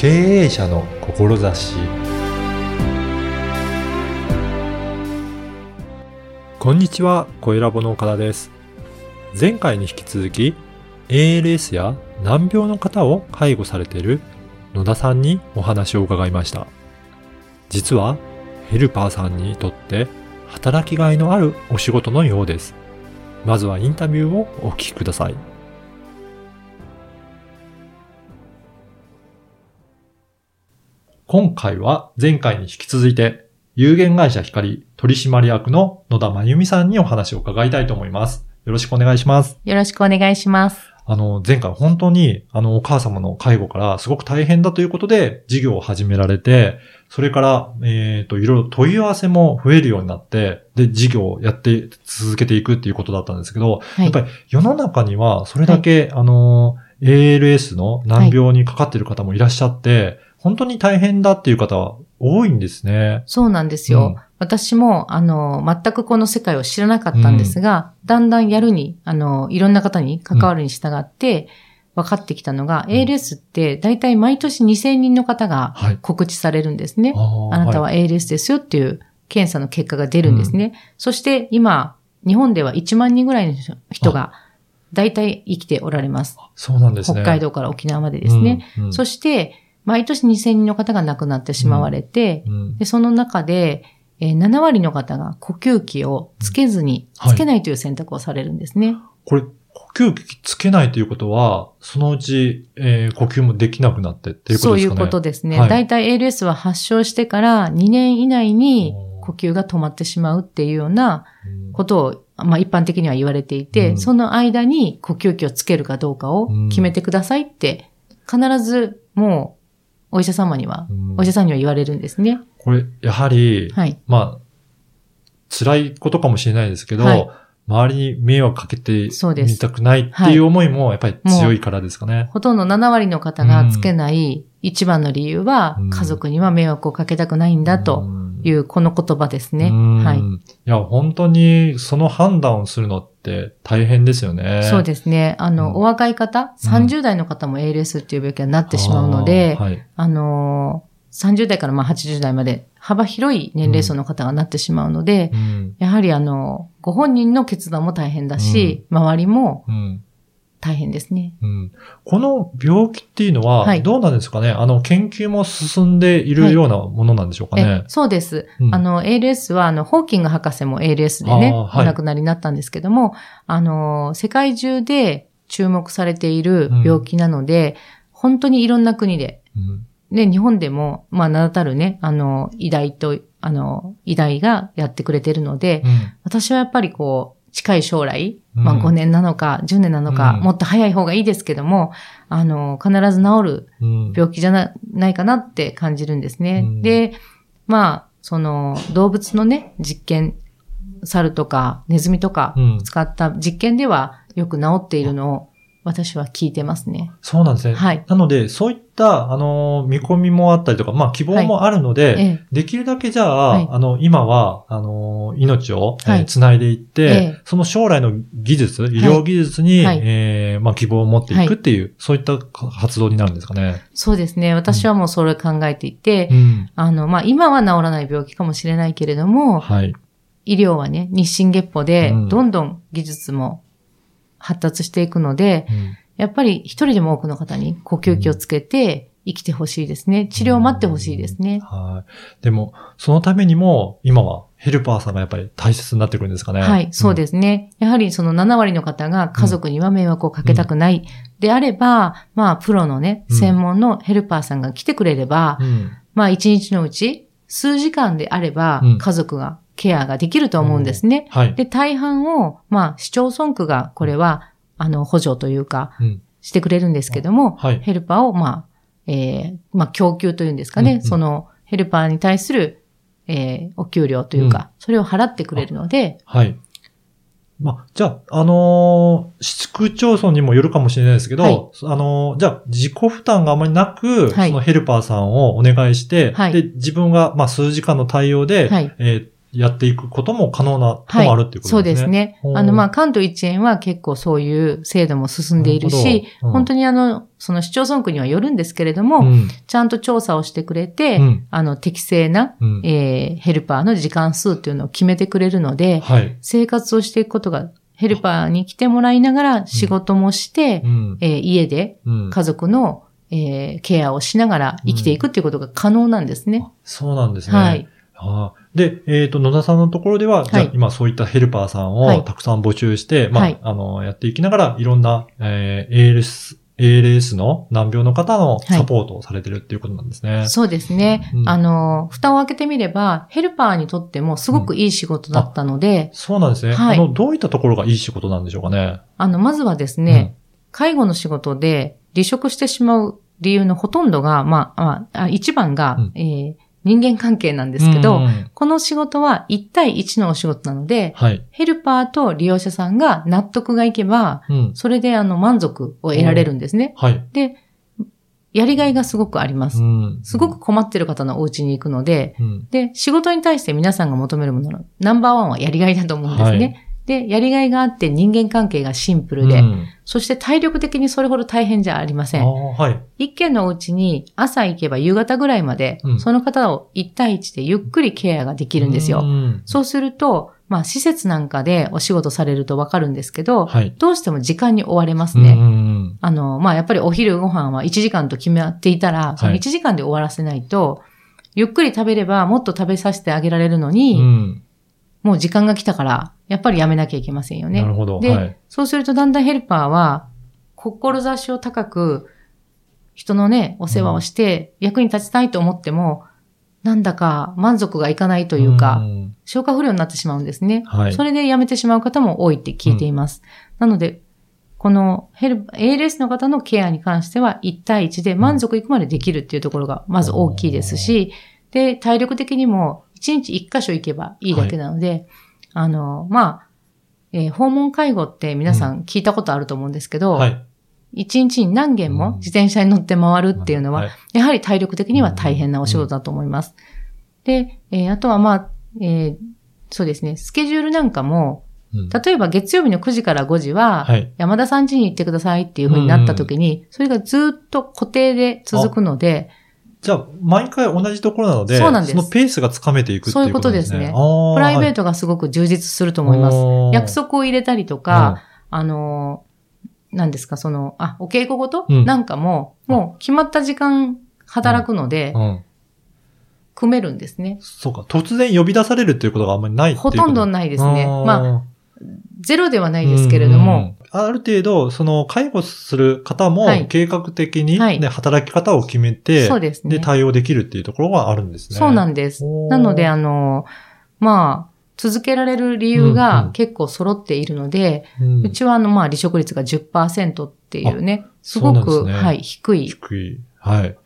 経営者の志こんにちは、小ラボの岡田です。前回に引き続き、ALS や難病の方を介護されている野田さんにお話を伺いました。実は、ヘルパーさんにとって働きがいのあるお仕事のようです。まずはインタビューをお聞きください。今回は前回に引き続いて、有限会社光取締役の野田真由美さんにお話を伺いたいと思います。よろしくお願いします。よろしくお願いします。あの、前回本当に、あの、お母様の介護からすごく大変だということで、事業を始められて、それから、えっ、と、いろいろ問い合わせも増えるようになって、で、事業をやって続けていくっていうことだったんですけど、はい。やっぱり世の中にはそれだけ、あの、ALS の難病にかかっている方もいらっしゃって、本当に大変だっていう方は多いんですね。そうなんですよ。うん私も、あの、全くこの世界を知らなかったんですが、だんだんやるに、あの、いろんな方に関わるに従って、分かってきたのが、ん ALS って大体毎年2000人の方がはい。告知されるんですね。ああなたは ALS ですよっていう検査の結果が出るんですね。そして今、日本では1万人ぐらいの人が大体生きておられます。そうなんですね。北海道から沖縄までですね。うん。うんそして、毎年2000人の方が亡くなってしまわれて、うんで、その中で、えー7割の方が呼吸器をつけずに、はい。つけないという選択をされるんですね。これ、呼吸器つけないということは、そのうち、えー呼吸もできなくなってっていうことですかね。そういうことですね。はい。大体 ALS は発症してから2年以内に呼吸が止まってしまうっていうようなうん。ことを、まあ一般的には言われていて、うん。その間に呼吸器をつけるかどうかを決めてくださいって、必ずもうお医者様には、うんお医者さんには言われるんですね。これ、やはり、はい。まあ、辛いことかもしれないですけど、はい周りに迷惑かけてそうですみたくないっていう思いもやっぱり強いからですかね。ほとんど7割の方がつけない一番の理由は、うん家族には迷惑をかけたくないんだというこの言葉ですね。うんはい。いや、本当にその判断をするのって大変ですよね。そうですね。あの、うんお若い方、30代の方も ALS っていう病気になってしまうので、あーはい。あのー、30代からまあ80代まで幅広い年齢層の方がなってしまうので、うんやはりあの、ご本人の決断も大変だし、周りもうん大変ですね。うん。この病気っていうのは、はい。どうなんですかね？あの、研究も進んでいるようなものなんでしょうかね？え、そうです。うん。あの、ALS は、あの、ホーキング博士も ALS でね、はい。お亡くなりになったんですけども、あの、世界中で注目されている病気なので、本当にいろんな国で、うん。ね、日本でも、まあ、名だたるね、あの、医大と、あの、医大がやってくれてるので、うん。私はやっぱりこう、近い将来、うんまあ5年なのか10年なのか、うん。もっと早い方がいいですけども、あの、必ず治るうん。病気じゃなないかなって感じるんですね。うん。で、まあ、その動物のね、実験、猿とかネズミとかうん。使った実験ではよく治っているのを私は聞いてますね。そうなんですね。はいなので、そういった、あの、見込みもあったりとか、まあ、希望もあるので、ええ、できるだけじゃあ、はいあの、今は、あの、命を、えーはいつないでいって、ええその将来の技術、医療技術に、はいえーまあ、希望を持っていくっていう、そういった活動になるんですかね。そうですね。私はもうそれ考えていて、うん。あの、まあ、今は治らない病気かもしれないけれども、はい。医療はね、日進月歩でうん、どんどん技術も発達していくので、うんやっぱり一人でも多くの方に呼吸器をつけて生きてほしいですね。治療を待ってほしいですね。はい。でも、そのためにも、今はヘルパーさんがやっぱり大切になってくるんですかね。はい、そうですね。やはりその7割の方が家族には迷惑をかけたくない。であれば、まあ、プロのね、うん専門のヘルパーさんが来てくれれば、うん。うん。まあ、一日のうち数時間であればうん、家族がケアができると思うんですね。はい。で、大半を、まあ、市町村区が、これは、あの、補助というか、うん。してくれるんですけども、はい。ヘルパーを、まあ、えーまあ、供給というんですかね、うんうんその、ヘルパーに対する、えーお給料というか、それを払ってくれるので、はい。まあ、じゃあ、あのー市区町村にもよるかもしれないですけど、はいあのーじゃあ、自己負担があまりなく、はいそのヘルパーさんをお願いして、はいで、自分が、まあ、数時間の対応で、はいえーやっていくことも可能なともあるっていうことですね。そうですねあの、まあ、関東一円は結構そういう制度も進んでいるし、なるうん本当にあの、その市町村区にはよるんですけれども、うん。ちゃんと調査をしてくれて、うんあの、適正な、うん。えーヘルパーの時間数っていうのを決めてくれるので、はい。生活をしていくことが、ヘルパーに来てもらいながら仕事もしてう、ん。えー家でうん。家族の、えーケアをしながら生きていくっていうことが可能なんですね。そうなんですね。はい。あー。で、えっ、と、野田さんのところでは、じゃあはい今そういったヘルパーさんはい。をたくさん募集して、まあ、はい。あの、やっていきながら、いろんな、えー ALS、ALS の難病の方のサポートをされてるっていうことなんですね。そうですね。うん。あの、蓋を開けてみれば、ヘルパーにとってもすごくいい仕事だったので、そうなんですね。はい。あの、どういったところがいい仕事なんでしょうかね。あの、まずはですね、介護の仕事で離職してしまう理由のほとんどが、まあ、まあ、あ一番が、うん。えー人間関係なんですけど、うんうんこの仕事は1対1のお仕事なので、はい。ヘルパーと利用者さんが納得がいけば、うん。それであの満足を得られるんですね。はい。で、やりがいがすごくあります。んすごく、困ってる方のお家に行くので、うん。で、仕事に対して皆さんが求めるもののナンバーワンはやりがいだと思うんですね。はいで、やりがいがあって人間関係がシンプルで、うんそして体力的にそれほど大変じゃありません。はい。一軒のお家に朝行けば夕方ぐらいまで、うんその方を1対1でゆっくりケアができるんですよ。うんそうすると、まあ施設なんかでお仕事されるとわかるんですけど、はい。どうしても時間に追われますね。んあの、まあやっぱりお昼ご飯は1時間と決めていたら、そのはい1時間で終わらせないと、ゆっくり食べればもっと食べさせてあげられるのうに、ん。もう時間が来たから、やっぱりやめなきゃいけませんよね。なるほど。ではい。そうするとだんだんヘルパーは、志を高く、人のね、お世話をして、役に立ちたいと思っても、なんだか満足がいかないというか、ん消化不良になってしまうんですね。はい。それで辞めてしまう方も多いって聞いています。なので、このヘル、ALS の方のケアに関しては1対1で満足いくまでできるっていうところがまず大きいですし、で、体力的にも1日1箇所行けばいいだけなので、あの、まあ、えー訪問介護って皆さん聞いたことあると思うんですけど、はい。1日に何件も自転車に乗って回るっていうのは、はい。やはり体力的には大変なお仕事だと思います。で、えーあとはまあ、えーそうですね、スケジュールなんかも、うん。例えば月曜日の9時から5時は、はい。山田さん家に行ってくださいっていう風になった時に、それがずっと固定で続くので、じゃあ、毎回同じところなので、そうなんですのペースがつかめていくっていうことですね。そういうあープライベートトがすごく充実すると思います。す約束を入れたりとか、あのー、何ですか、その、あ、お稽古ごと、うんなんかも、もう決まった時間働くので、うん。うん組めるんですね。そうか。突然呼び出されるっていうことがあんまりないほとんどないですね。まあ、ゼロではないですけれども、ある程度、その、介護する方もはい、計画的に、はいね、働き方を決めて、そうですね。で、対応できるっていうところがあるんですね。そうなんです。おーなので、あの、まあ、続けられる理由うんうんが結構揃っているので、うんうちはあの、まあ、離職率が10%っていうね、すそうごく、なんですねはい、低い。低い。はい。へ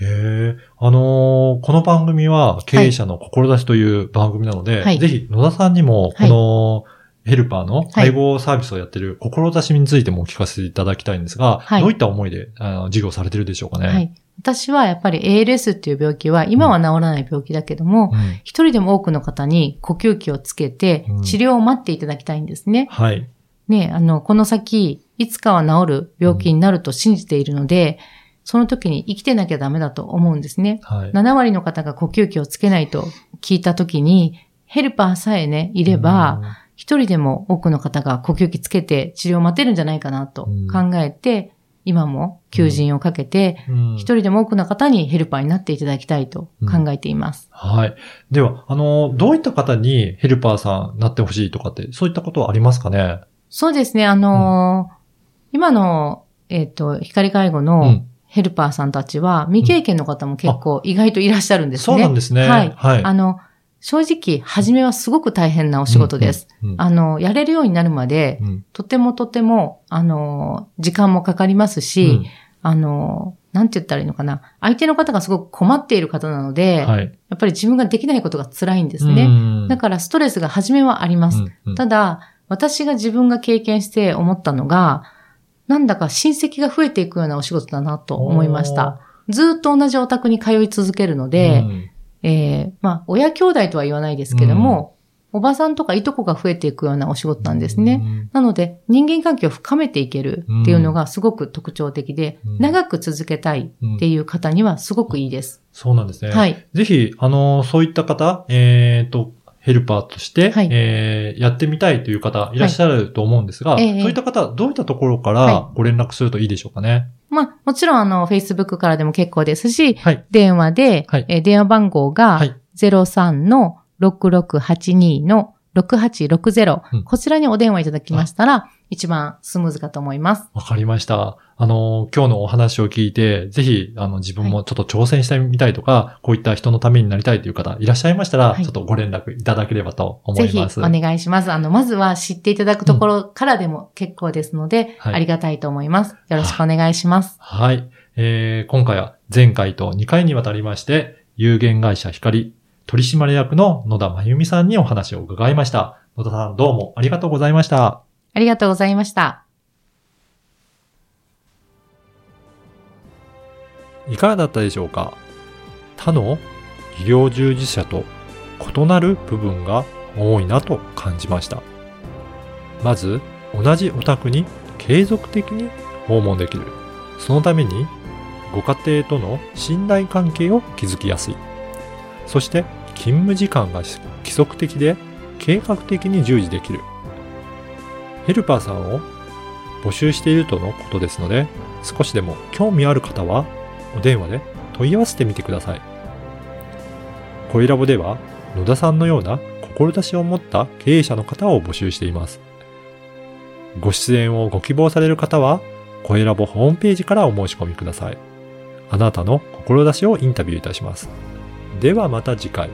え。あのーこの番組は経営者の志という番組なので、はいぜひ野田さんにも、この、ヘルパーのはい介護サービスをやってる志についてもお聞かせていただきたいんですが、はいどういった思いであの事業されてるでしょうかね？はい。私はやっぱり ALS っていう病気は、今は治らない病気だけども、うん一人でも多くの方に呼吸器をつけてうん、治療を待っていただきたいんですね。はい。ね、あの、この先、いつかは治る病気になると信じているので、その時に生きてなきゃダメだと思うんですね。はい。7割の方が呼吸器をつけないと聞いた時に、ヘルパーさえね、いれば、一人でも多くの方が呼吸器つけて治療を待てるんじゃないかなと考えて、今も求人をかけて、うん、一人でも多くの方にヘルパーになっていただきたいと考えています。はい。では、あの、どういった方にヘルパーさんなってほしいとかって、そういったことはありますかね？そうですね、あのー今の、えっ、と、光介護うのんヘルパーさんたちは、未経験の方も結構意外といらっしゃるんですね。そうなんですね。はいはい。あの、正直、初めはすごく大変なお仕事です。うん。うんあの、やれるようになるまで、うんとてもとても、あの、時間もかかりますし、あの、なんて言ったらいいのかな。相手の方がすごく困っている方なので、はい。やっぱり自分ができないことが辛いんですね。ねだからストレスが初めはあります。うんうんただ、私が自分が経験して思ったのが、なんだか親戚が増えていくようなお仕事だなと思いました。ずっと同じお宅に通い続けるので、うんえーまあ、親兄弟とは言わないですけども、おばさんとかいとこが増えていくようなお仕事なんですね。うんなので、人間関係を深めていけるっていうのがすごく特徴的で、うん長く続けたいっていう方にはすごくいいです。そうなんですね。はい。ぜひ、あの、そういった方、えっ、と、ヘルパーとして、はいえーやってみたいという方いらっしゃると思うんですが、はいええそういった方、どういったところかはらご連絡するといいでしょうかね？まあ、もちろん、あの、Facebook からでも結構ですし、はい。電話で、はいえー電話番号がはい。03-6682の6860、うんこちらにお電話いただきましたら、一番スムーズかと思います。わかりました。あの、今日のお話を聞いて、ぜひ、あの、自分もちょっと挑戦してみたいとか、こういった人のためになりたいという方いらっしゃいましたら、はいちょっとご連絡いただければと思ぜひいます。お願いします。あの、まずは知っていただくところからでも結構ですので、はいありがたいと思います。よろしくお願いします。はい。えー、今回は前回と2回にわたりまして、有限会社光取締役の野田真由美さんにお話を伺いました。野田さんどうもありがとうございました。ありがとうございました。いかがだったでしょうか？他の医療従事者と異なる部分が多いなと感じました。まず、同じお宅に継続的に訪問できる。そのために、ご家庭との信頼関係を築きやすい。そして、勤務時間が規則的で計画的に従事できる。ヘルパーさんを募集しているとのことですので、少しでも興味ある方はお電話で問い合わせてみてください。恋ラボでは野田さんのような志を持った経営者の方を募集しています。ご出演をご希望される方は、恋ラボホームページからお申し込みください。あなたの志をインタビューいたします。ではまた次回。